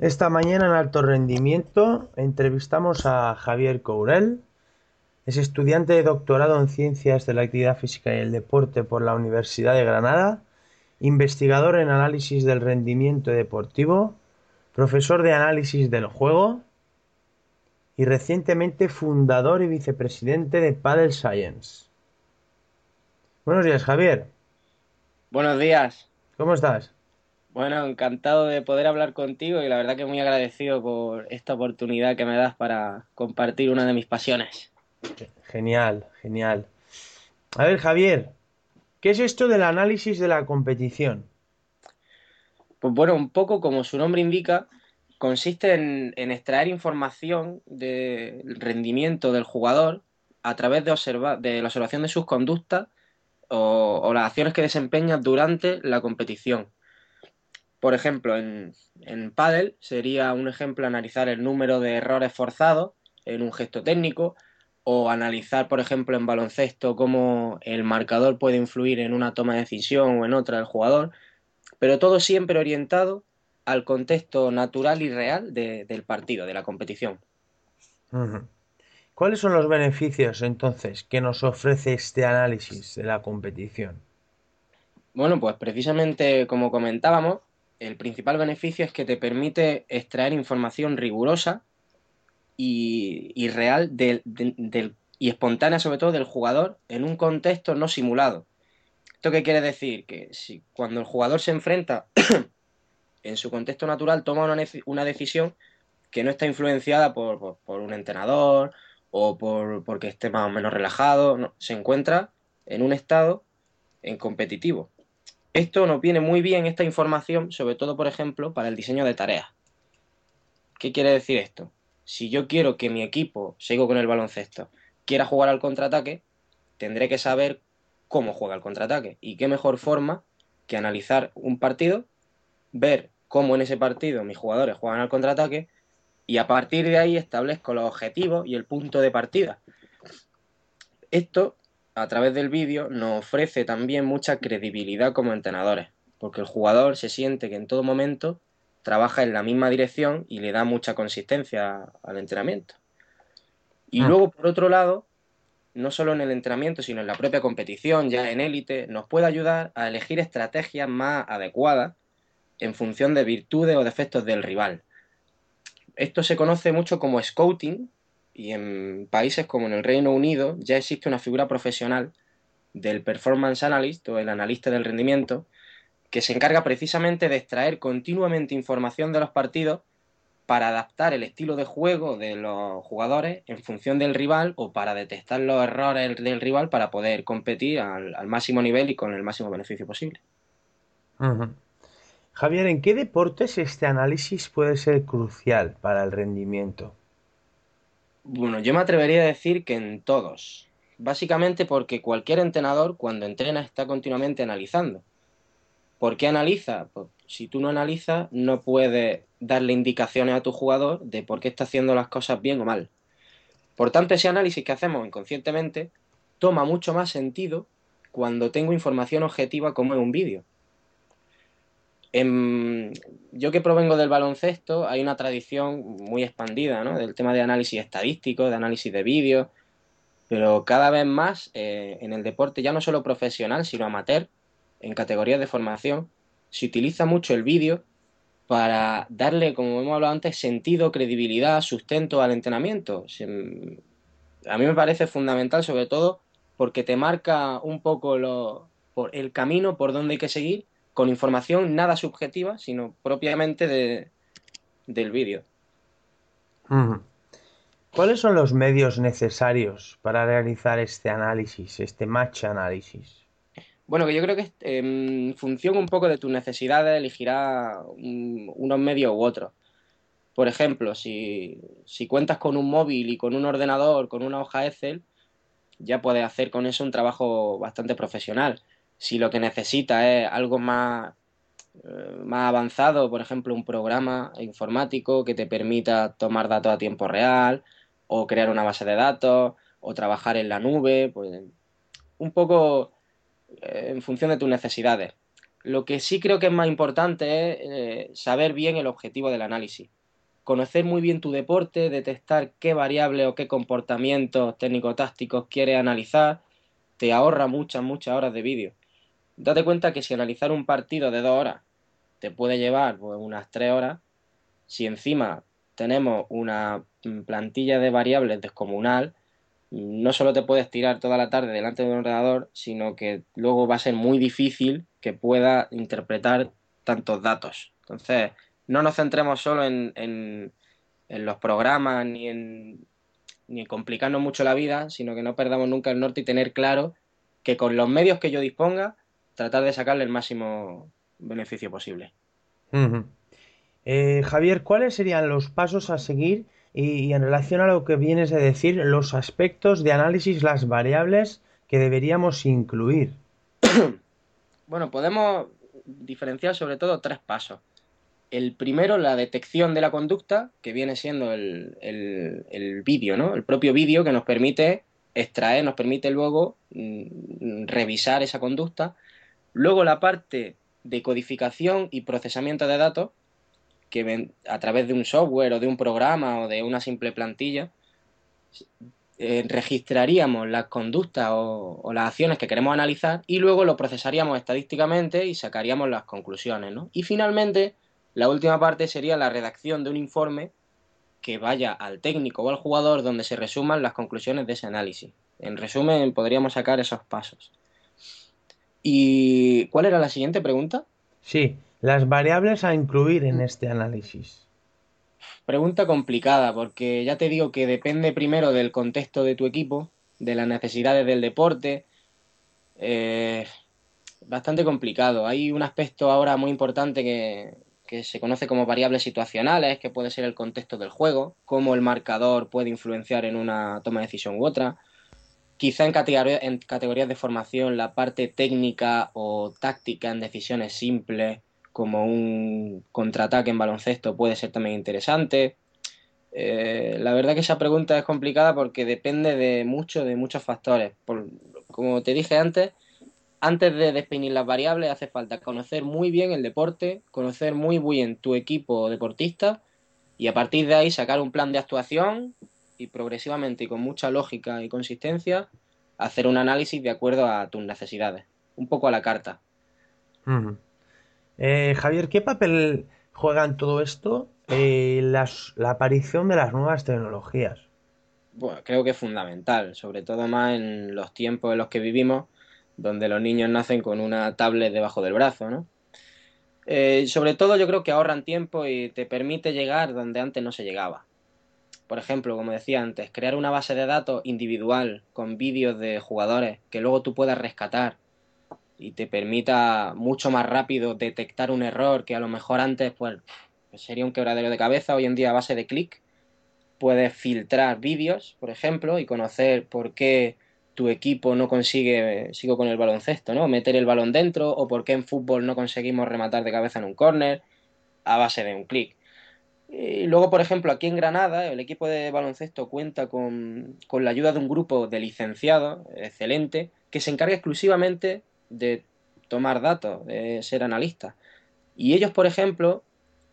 Esta mañana en Alto Rendimiento entrevistamos a Javier Courel. Es estudiante de doctorado en Ciencias de la Actividad Física y el Deporte por la Universidad de Granada, investigador en análisis del rendimiento deportivo, profesor de análisis del juego y recientemente fundador y vicepresidente de Paddle Science. Buenos días, Javier. Buenos días. ¿Cómo estás? Bueno, encantado de poder hablar contigo y la verdad que muy agradecido por esta oportunidad que me das para compartir una de mis pasiones. Genial, genial. A ver, Javier, ¿qué es esto del análisis de la competición? Pues bueno, un poco como su nombre indica, consiste en, en extraer información del rendimiento del jugador a través de, observar, de la observación de sus conductas o, o las acciones que desempeña durante la competición. Por ejemplo, en, en pádel sería un ejemplo analizar el número de errores forzados en un gesto técnico o analizar, por ejemplo, en baloncesto cómo el marcador puede influir en una toma de decisión o en otra del jugador, pero todo siempre orientado al contexto natural y real de, del partido, de la competición. ¿Cuáles son los beneficios entonces que nos ofrece este análisis de la competición? Bueno, pues precisamente como comentábamos, el principal beneficio es que te permite extraer información rigurosa y, real del, del- y espontánea sobre todo del jugador en un contexto no simulado. ¿Esto qué quiere decir? Que si cuando el jugador se enfrenta en su contexto natural toma una, una decisión que no está influenciada por, por- por un entrenador o por, porque esté más o menos relajado, se encuentra en un estado en competitivo. Esto nos viene muy bien esta información, sobre todo, por ejemplo, para el diseño de tareas. ¿Qué quiere decir esto? Si yo quiero que mi equipo, sigo con el baloncesto, quiera jugar al contraataque, tendré que saber cómo juega el contraataque. Y qué mejor forma que analizar un partido, ver cómo en ese partido mis jugadores juegan al contraataque y a partir de ahí establezco los objetivos y el punto de partida. Esto, a través del vídeo, nos ofrece también mucha credibilidad como entrenadores, porque el jugador se siente que en todo momento trabaja en la misma dirección y le da mucha consistencia al entrenamiento. Y Mm. luego, por otro lado, no solo en el entrenamiento, sino en la propia competición, ya en élite, nos puede ayudar a elegir estrategias más adecuadas en función de virtudes o defectos del rival. Esto se conoce mucho como scouting y en países como en el Reino Unido ya existe una figura profesional del performance analyst o el analista del rendimiento que se encarga precisamente de extraer continuamente información de los partidos para adaptar el estilo de juego de los jugadores en función del rival o para detectar los errores del rival para poder competir al, máximo nivel y con el máximo beneficio posible. Javier, ¿en qué deportes este análisis puede ser crucial para el rendimiento? Bueno, yo me atrevería a decir que en todos. Básicamente porque cualquier entrenador cuando entrena está continuamente analizando. ¿Por qué analiza? Pues si tú no analizas, no puedes darle indicaciones a tu jugador de por qué está haciendo las cosas bien o mal. Por tanto, ese análisis que hacemos inconscientemente toma mucho más sentido cuando tengo información objetiva como en un vídeo. En- yo que provengo del baloncesto, hay una tradición muy expandida, ¿no? Del tema de análisis estadístico, de análisis de vídeo, pero cada vez más eh, en el deporte, ya no solo profesional, sino amateur, en categorías de formación, se utiliza mucho el vídeo para darle, como hemos hablado antes, sentido, credibilidad, sustento al entrenamiento. A mí me parece fundamental, sobre todo, porque te marca un poco lo- por el camino por donde hay que seguir, con información nada subjetiva, sino propiamente de- del vídeo. ¿Cuáles son los medios necesarios para realizar este análisis, este match análisis? Bueno, que yo creo que en función un poco de tus necesidades elegirás un- unos medios u otros. Por ejemplo, si, si cuentas con un móvil y con un ordenador, con una hoja Excel, ya puedes hacer con eso un trabajo bastante profesional. Si lo que necesitas es algo más, eh, más avanzado, por ejemplo, un programa informático que te permita tomar datos a tiempo real, o crear una base de datos, o trabajar en la nube, pues un poco eh, en función de tus necesidades. Lo que sí creo que es más importante es eh, saber bien el objetivo del análisis. Conocer muy bien tu deporte, detectar qué variables o qué comportamientos técnico-tácticos quieres analizar, te ahorra muchas, muchas horas de vídeo. Date cuenta que si analizar un partido de dos horas te puede llevar pues, unas tres horas, si encima tenemos una plantilla de variables descomunal, no solo te puedes tirar toda la tarde delante de un ordenador, sino que luego va a ser muy difícil que pueda interpretar tantos datos. Entonces, no nos centremos solo en, en, los programas ni en, ni complicarnos mucho la vida, sino que no perdamos nunca el norte y tener claro que con los medios que yo disponga, tratar de sacarle el máximo beneficio posible. Eh, Javier, ¿cuáles serían los pasos a seguir y, en relación a lo que vienes de decir, los aspectos de análisis, las variables que deberíamos incluir? bueno, podemos diferenciar sobre todo tres pasos. El primero, la detección de la conducta, que viene siendo el, el, vídeo, ¿no? El propio vídeo que nos permite extraer, nos permite luego mm, revisar esa conducta. Luego la parte de codificación y procesamiento de datos, que a través de un software o de un programa o de una simple plantilla, eh, registraríamos las conductas o, las acciones que queremos analizar y luego lo procesaríamos estadísticamente y sacaríamos las conclusiones. Y finalmente, la última parte sería la redacción de un informe que vaya al técnico o al jugador donde se resuman las conclusiones de ese análisis. En resumen, podríamos sacar esos pasos. ¿Y cuál era la siguiente pregunta? Sí, las variables a incluir en este análisis. Pregunta complicada, porque ya te digo que depende primero del contexto de tu equipo, de las necesidades del deporte. Eh, bastante complicado. Hay un aspecto ahora muy importante que, que se conoce como variables situacionales, que puede ser el contexto del juego, cómo el marcador puede influenciar en una toma de decisión u otra. Quizá en, categorías de formación la parte técnica o táctica en decisiones simples como un contraataque en baloncesto puede ser también interesante. Eh, la verdad que esa pregunta es complicada porque depende de mucho, de muchos factores. como te dije antes, antes de definir las variables hace falta conocer muy bien el deporte, conocer muy bien tu equipo deportista y a partir de ahí sacar un plan de actuación y progresivamente y con mucha lógica y consistencia hacer un análisis de acuerdo a tus necesidades, un poco a la carta. Eh, Javier, ¿qué papel juega en todo esto eh, la aparición de las nuevas tecnologías? Bueno, creo que es fundamental, sobre todo más en los tiempos en los que vivimos, donde los niños nacen con una tablet debajo del brazo, ¿no? Eh, sobre todo yo creo que ahorran tiempo y te permite llegar donde antes no se llegaba. Por ejemplo, como decía antes, crear una base de datos individual con vídeos de jugadores que luego tú puedas rescatar y te permita mucho más rápido detectar un error que a lo mejor antes pues, sería un quebradero de cabeza. Hoy en día a base de clic puedes filtrar vídeos, por ejemplo, y conocer por qué tu equipo no consigue, sigo con el baloncesto, ¿no? Meter el balón dentro o por qué en fútbol no conseguimos rematar de cabeza en un córner a base de un clic. Y luego, por ejemplo, aquí en Granada, el equipo de baloncesto cuenta con, con la ayuda de un grupo de licenciados excelente que se encarga exclusivamente de tomar datos, de ser analista. Y ellos, por ejemplo,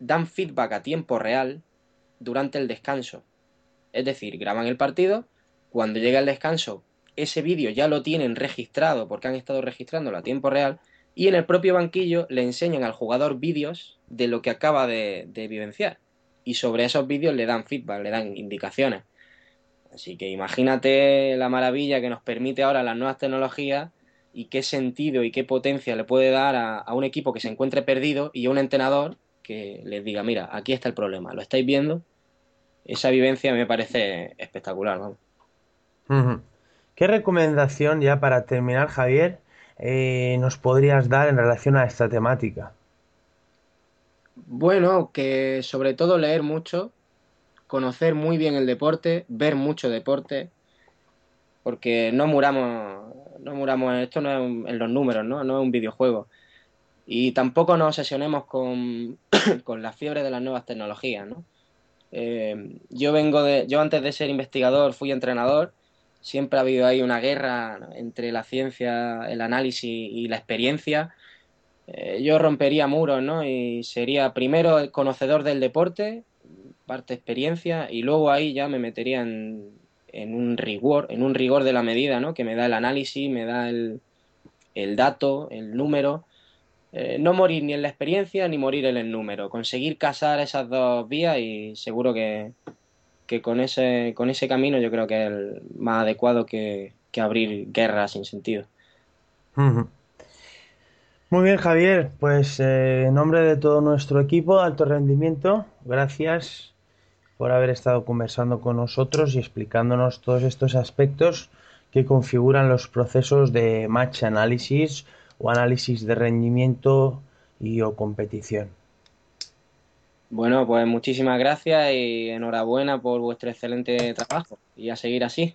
dan feedback a tiempo real durante el descanso. Es decir, graban el partido, cuando llega el descanso, ese vídeo ya lo tienen registrado porque han estado registrándolo a tiempo real y en el propio banquillo le enseñan al jugador vídeos de lo que acaba de, de vivenciar. Y sobre esos vídeos le dan feedback, le dan indicaciones. Así que imagínate la maravilla que nos permite ahora las nuevas tecnologías y qué sentido y qué potencia le puede dar a, un equipo que se encuentre perdido y a un entrenador que les diga, mira, aquí está el problema, ¿lo estáis viendo? Esa vivencia me parece espectacular, ¿Qué recomendación ya para terminar, Javier, eh, nos podrías dar en relación a esta temática? Bueno, que sobre todo leer mucho, conocer muy bien el deporte, ver mucho deporte, porque no muramos no muramos esto, no es en los números, ¿no? No es un videojuego. Y tampoco nos obsesionemos con, con la fiebre de las nuevas tecnologías, ¿no? Eh, yo vengo de, yo antes de ser investigador fui entrenador, siempre ha habido ahí una guerra entre la ciencia, el análisis y la experiencia. Eh, yo rompería muros, ¿no? Y sería primero conocedor del deporte, parte experiencia, y luego ahí ya me metería en, en un rigor, en un rigor de la medida, ¿no? Que me da el análisis, me da el, el dato, el número. Eh, no morir ni en la experiencia ni morir en el número. Conseguir casar esas dos vías y seguro que, que con, ese, con ese camino yo creo que es el más adecuado que, que abrir guerras sin sentido. Muy bien, Javier. Pues eh, en nombre de todo nuestro equipo de alto rendimiento, gracias por haber estado conversando con nosotros y explicándonos todos estos aspectos que configuran los procesos de match análisis o análisis de rendimiento y o competición. Bueno, pues muchísimas gracias y enhorabuena por vuestro excelente trabajo y a seguir así.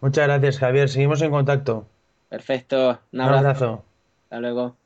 Muchas gracias, Javier. Seguimos en contacto. Perfecto. Un abrazo. Hasta luego.